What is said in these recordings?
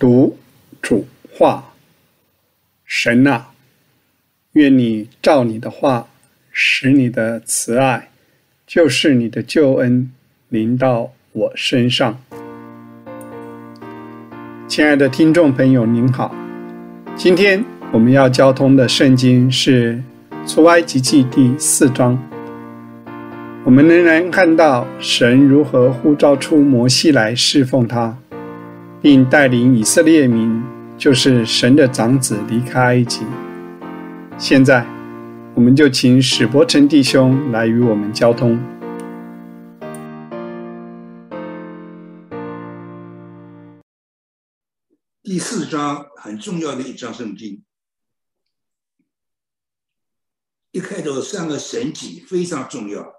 读主话，神啊，愿你照你的话，使你的慈爱，就是你的救恩，临到我身上。亲爱的听众朋友，您好，今天我们要交通的圣经是出埃及记第四章。我们仍然看到神如何呼召出摩西来侍奉他，并带领以色列民，就是神的长子离开埃及。现在，我们就请史伯成弟兄来与我们交通。第四章很重要的一章圣经，一开头三个神迹非常重要。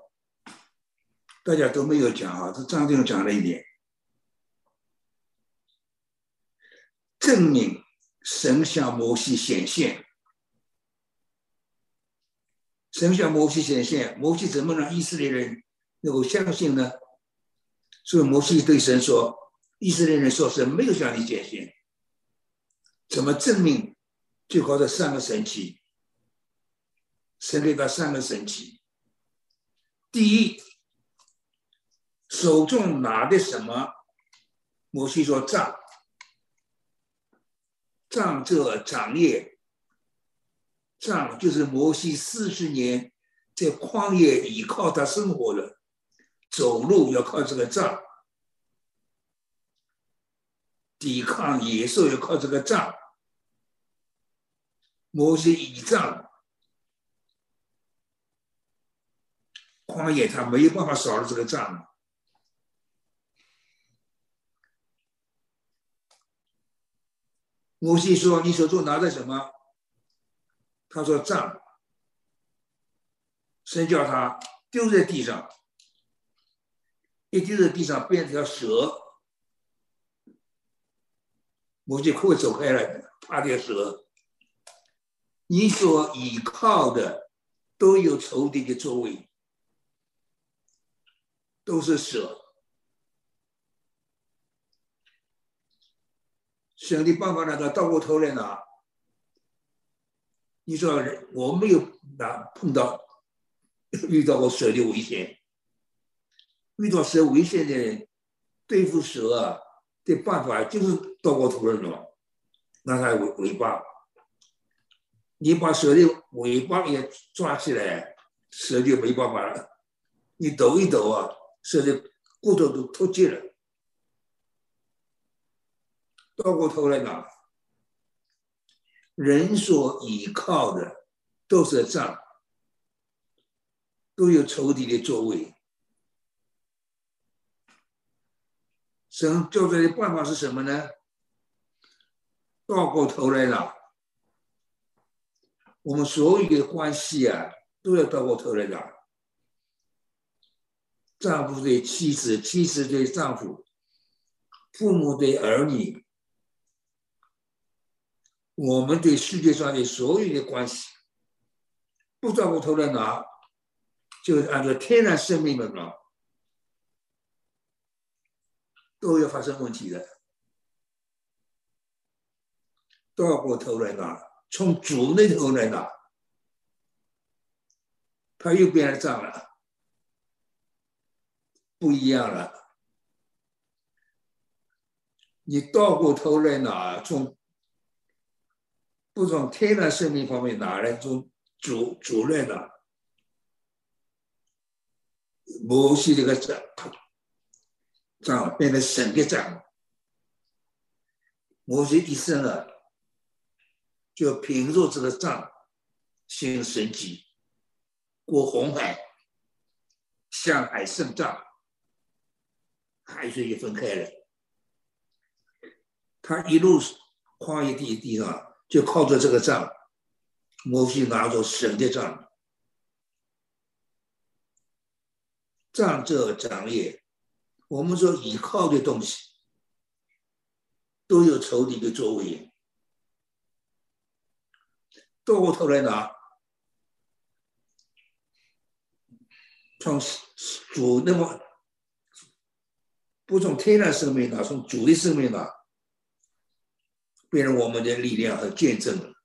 大家都没有讲啊，这张定讲了一点，证明神向摩西显现，神向摩西显现，摩西怎么让以色列人能够相信呢？所以摩西对神说：“以色列人说神没有向你显现，怎么证明？就靠这三个神奇，神给他三个神奇，第一。”手中拿的什么？摩西说：“杖，杖这长业，杖就是摩西四十年在旷野依靠他生活的，走路要靠这个杖，抵抗野兽要靠这个杖。摩西倚仗旷野，他没有办法少了这个杖。”摩西说：“你手中拿着什么？”他说：“杖。”神叫他丢在地上，一丢在地上变成条蛇。摩西快走开了，怕条蛇。你所依靠的都有仇敌的作为，都是蛇。神的办法呢？他倒过头来拿。你说我没有拿碰到 遇到过蛇的危险，遇到蛇危险的对付蛇啊的办法就是倒过头来拿，拿它尾尾巴，你把蛇的尾巴也抓起来，蛇就没办法了。你抖一抖啊，蛇的骨头都脱节了。倒过头来呢，人所依靠的都是账，都有仇敌的作为。神教出来的办法是什么呢？倒过头来了，我们所有的关系啊，都要倒过头来了。丈夫对妻子，妻子对丈夫，父母对儿女。我们对世界上的所有的关系，不转过头来拿，就按照天然生命的拿，都要发生问题的。倒过头来拿，从主那头来拿，他又变了账了，不一样了。你倒过头来拿，从。不从天然生命方面拿来做主主任的，摩西这个账账变成神的账，摩西一生啊，就凭着这个账行神迹，过红海，向海胜仗，海水就分开了，他一路跨越地地上。就靠着这个账，摩西拿走神的杖，杖这掌业，我们说依靠的东西都有仇敌的作为，倒过头来拿，从主那么不从天然生命拿，从主的生命拿。变成我们的力量和见证了。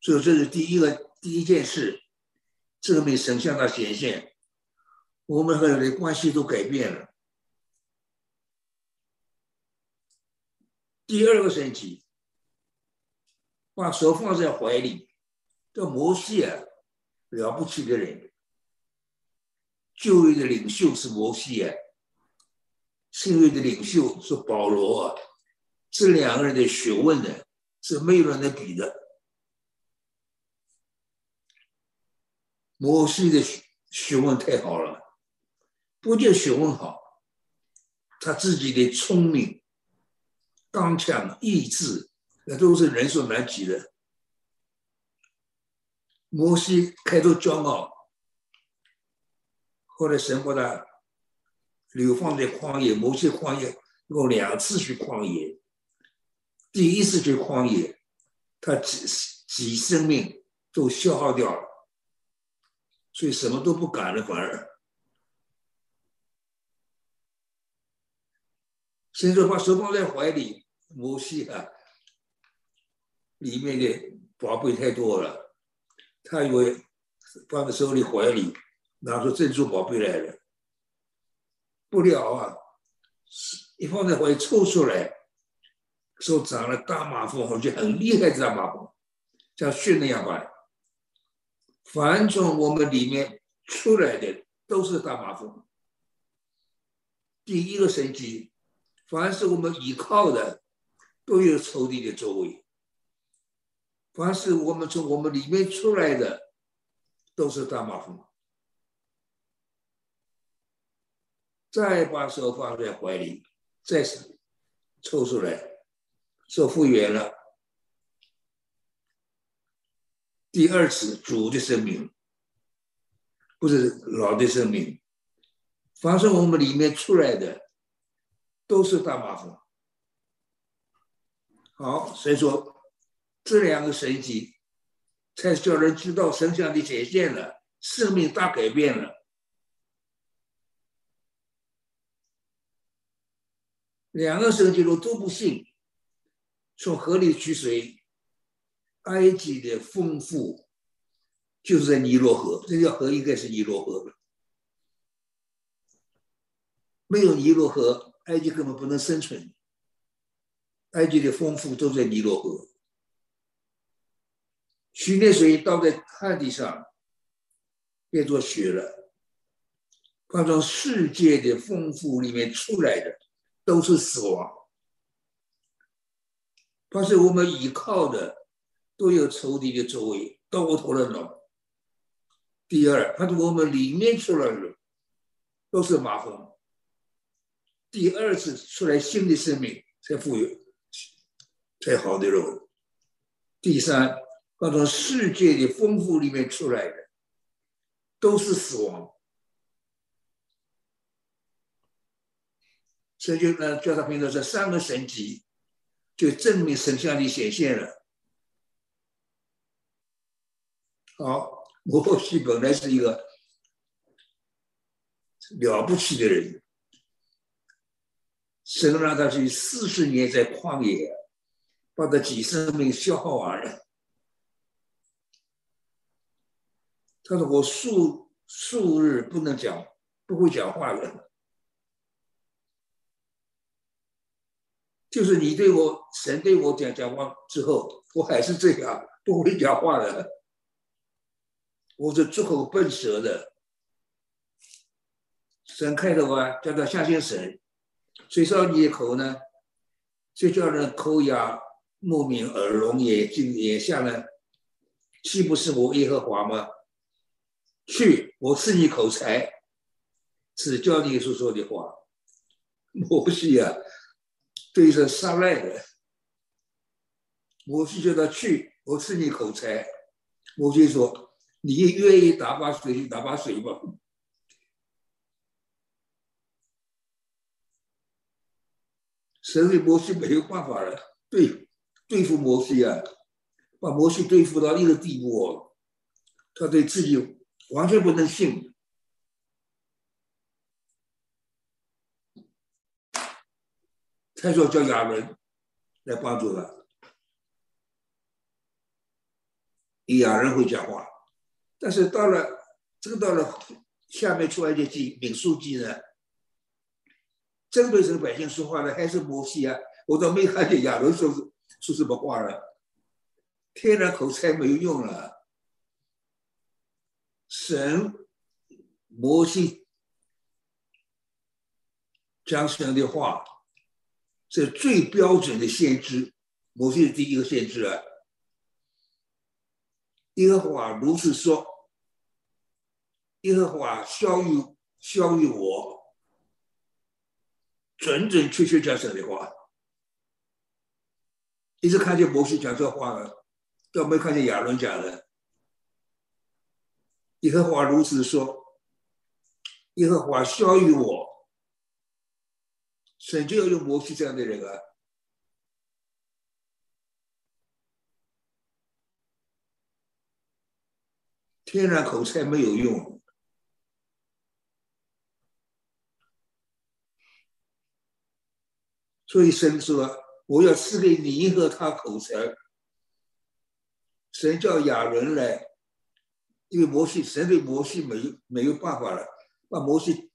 所以这是第一个第一件事，证明神向他显现，我们和人的关系都改变了。第二个神奇，把手放在怀里，这摩西啊，了不起的人，旧约的领袖是摩西啊，新约的领袖是保罗啊，这两个人的学问呢，是没有人能比的。摩西的学学问太好了，不仅学问好，他自己的聪明、刚强、意志，那都是人所难及的。摩西开头骄傲，后来神把他流放在旷野。摩西旷野共两次去旷野，第一次去旷野，他几几生命都消耗掉了。所以什么都不敢了，反而，先说把手放在怀里，摩西啊，里面的宝贝太多了，他以为放在手里怀里，拿出珍珠宝贝来了，不料啊，一放在怀里抽出来，手长了大马蜂，而且很厉害的大马蜂，像血那样白。凡从我们里面出来的都是大麻风。第一个神迹，凡是我们依靠的，都有仇敌的周围；凡是我们从我们里面出来的，都是大麻风。再把手放在怀里，再抽出来，手复原了。第二次主的生命，不是老的生命。凡是我们里面出来的，都是大麻烦。好，所以说这两个神迹，才叫人知道神像的显现了，生命大改变了。两个神迹都都不信，从河里取水。埃及的丰富就是在尼罗河，这条河应该是尼罗河。没有尼罗河，埃及根本不能生存。埃及的丰富都在尼罗河，许那水倒在旱地上，变作雪了。放从世界的丰富里面出来的，都是死亡。它是我们依靠的。都有仇敌的周围，都头了龙。第二，他是我们里面出来的，都是麻风。第二次出来新的生命才富有，才好的肉。第三，他从世界的丰富里面出来的，都是死亡。所以就呃，叫他评论这三个神级，就证明神像里显现了。好，摩西本来是一个了不起的人，神让他去四十年在旷野，把他几生命消耗完了。他说：“我数数日不能讲，不会讲话了。就是你对我神对我讲讲话之后，我还是这样不会讲话的。”我是出口笨舌的，神开头啊，叫他相信神，谁说你的口呢？就叫人口哑目明耳聋眼睛眼瞎呢？岂不是我耶和华吗？去，我赐你口才，只教你所说的话。摩西啊，对着撒赖的，摩西叫他去，我赐你口才。摩西说。你愿意打把水，打把水吧。神对摩西没有办法了，对对付摩西啊，把摩西对付到一个地步哦，他对自己完全不能信。他说叫亚伦来帮助他，亚伦会讲话，但是到了这个到了下面出来的记民书记呢，针对这个百姓说话呢还是摩西啊，我都没看见亚伦说说什么话了，天然口才没有用了，神摩西讲神的话。是最标准的先知，摩西是第一个先知啊。耶和华如此说：“耶和华消于消于我，准准确确讲神的话。”一直看见摩西讲这话了，都没看见亚伦讲的。耶和华如此说：“耶和华消于我。”神就要用摩西这样的人啊，天然口才没有用，所以神说：“我要赐给你和他口才。”神叫亚伦来，因为摩西神对摩西没有没有办法了，把摩西。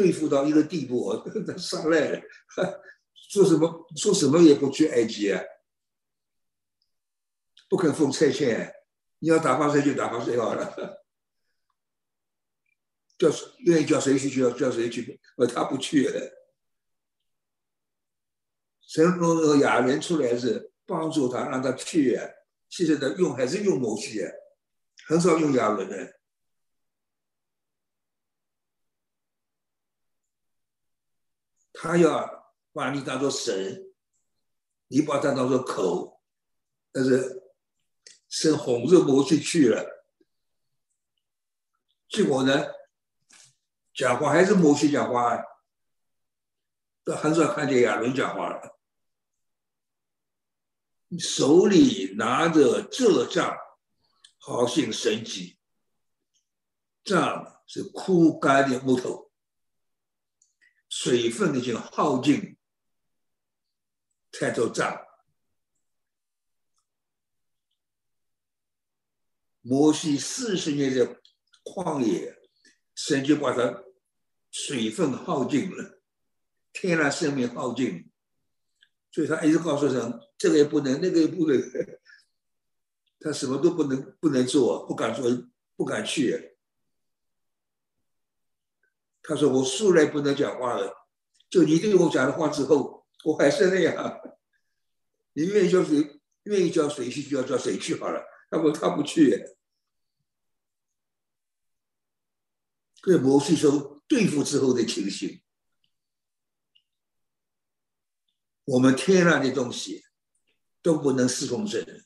对付到一个地步，他上来了，说什么说什么也不去埃及啊，不肯奉差遣，你要打发谁就打发谁好了，叫愿意叫谁去就要叫谁去，而他不去。神弄个亚人出来是帮助他，让他去，现在的用还是用某些，很少用亚人的。他要把你当做神，你把他当做口，但是神哄着摩西去了，结果呢，讲话还是摩西讲话，都很少看见亚伦讲话了。手里拿着这杖，好像神迹，杖是枯干的木头。水分已经耗尽，才做账。摩西四十年的旷野，神就把它水分耗尽了，天然生命耗尽，所以他一直告诉人：这个也不能，那个也不能，他什么都不能，不能做，不敢做，不敢去。他说：“我素来不能讲话了，就你对我讲的话之后，我还是那样。你愿意叫谁，愿意叫谁去，就要叫谁去好了。他不，他不去。这摩西说对付之后的情形，我们天然的东西都不能侍奉神，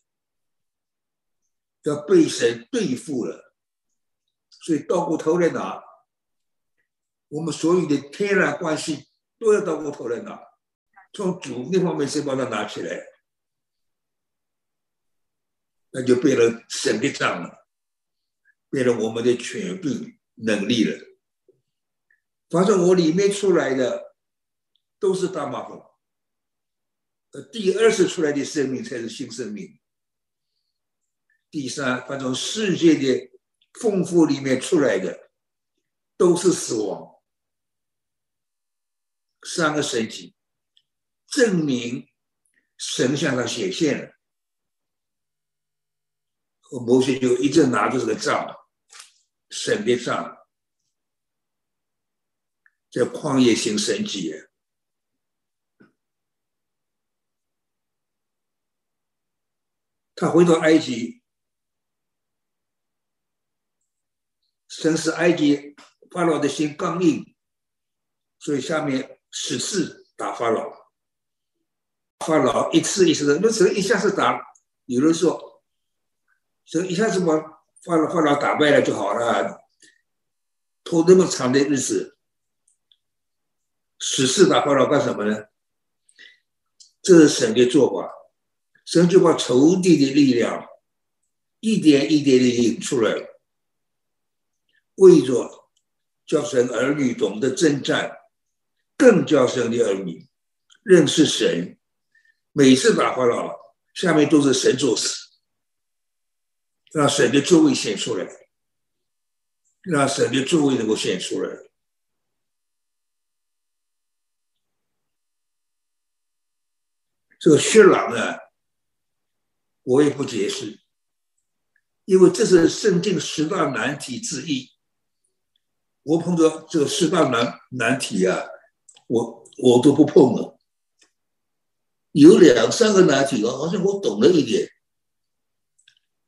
要被神对付了，所以倒过头来拿。”我们所有的天然关系都要到过头来拿，从主那方面先把它拿起来，那就变了神的账了，变了我们的权柄能力了。反正我里面出来的都是大麻烦，呃，第二次出来的生命才是新生命。第三，反正世界的丰富里面出来的都是死亡。三个神迹证明神向他显现了，和摩西就一直拿着这个杖，神的杖，在旷野行神迹。他回到埃及，神使埃及法老的心刚硬，所以下面。十次打发老，发老一次一次的，那时候一下子打，有人说，说一下子把发老发老打败了就好了，拖那么长的日子，十次打发老干什么呢？这是神的做法，神就把仇敌的力量一点一点的引出来了，为着叫神儿女懂得征战。更叫神的儿女认识神，每次打发了，下面都是神作死，让神的座位显出来，让神的座位能够显出来。这个血狼呢，我也不解释，因为这是圣经十大难题之一。我碰到这个十大难难题啊，我我都不碰了。有两三个难题，好像我懂了一点，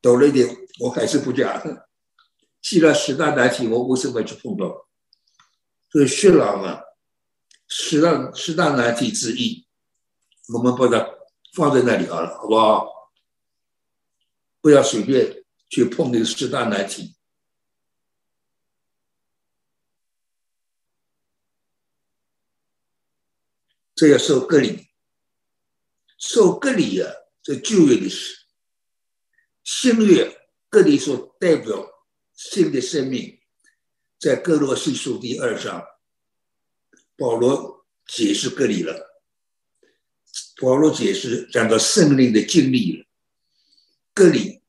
懂了一点，我还是不讲。既然十大难题，我为什么去碰到？这个血狼啊，十大十大难题之一，我们把它放在那里好了，好不好？不要随便去碰那个十大难题。这要受隔离，受隔离啊！这旧约的事，新约隔离所代表新的生命，在哥罗西书第二章，保罗解释隔离了。保罗解释讲到圣灵的经历了，隔离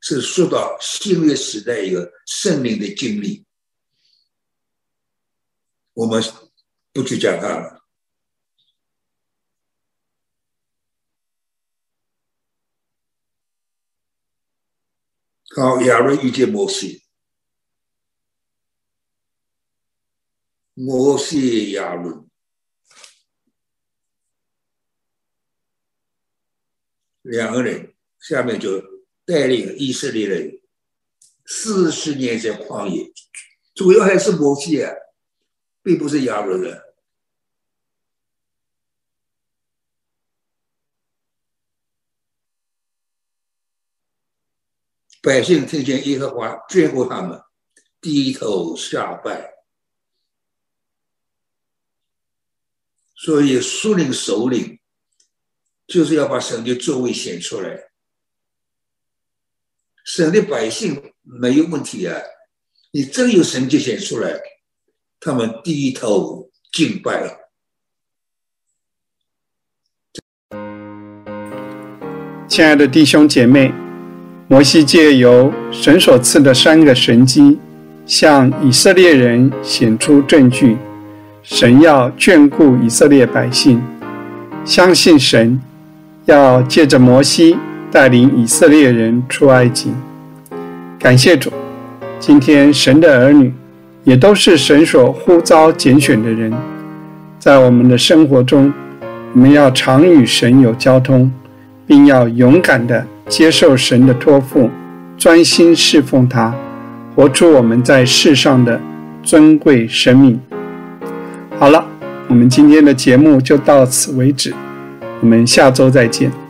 是说到新约时代一个圣灵的经历，我们不去讲它了。好，亚伦遇见摩西，摩西亚伦。两个人，下面就带领以色列人四十年在旷野，主要还是摩西啊，并不是亚伦人。百姓听见耶和华眷顾他们，低头下拜。所以，苏领首领就是要把神的作为显出来。神的百姓没有问题啊，你真有神就显出来，他们低头敬拜了。亲爱的弟兄姐妹。摩西借由神所赐的三个神迹，向以色列人显出证据。神要眷顾以色列百姓，相信神要借着摩西带领以色列人出埃及。感谢主，今天神的儿女也都是神所呼召拣选的人。在我们的生活中，我们要常与神有交通，并要勇敢的。接受神的托付，专心侍奉他，活出我们在世上的尊贵生命。好了，我们今天的节目就到此为止，我们下周再见。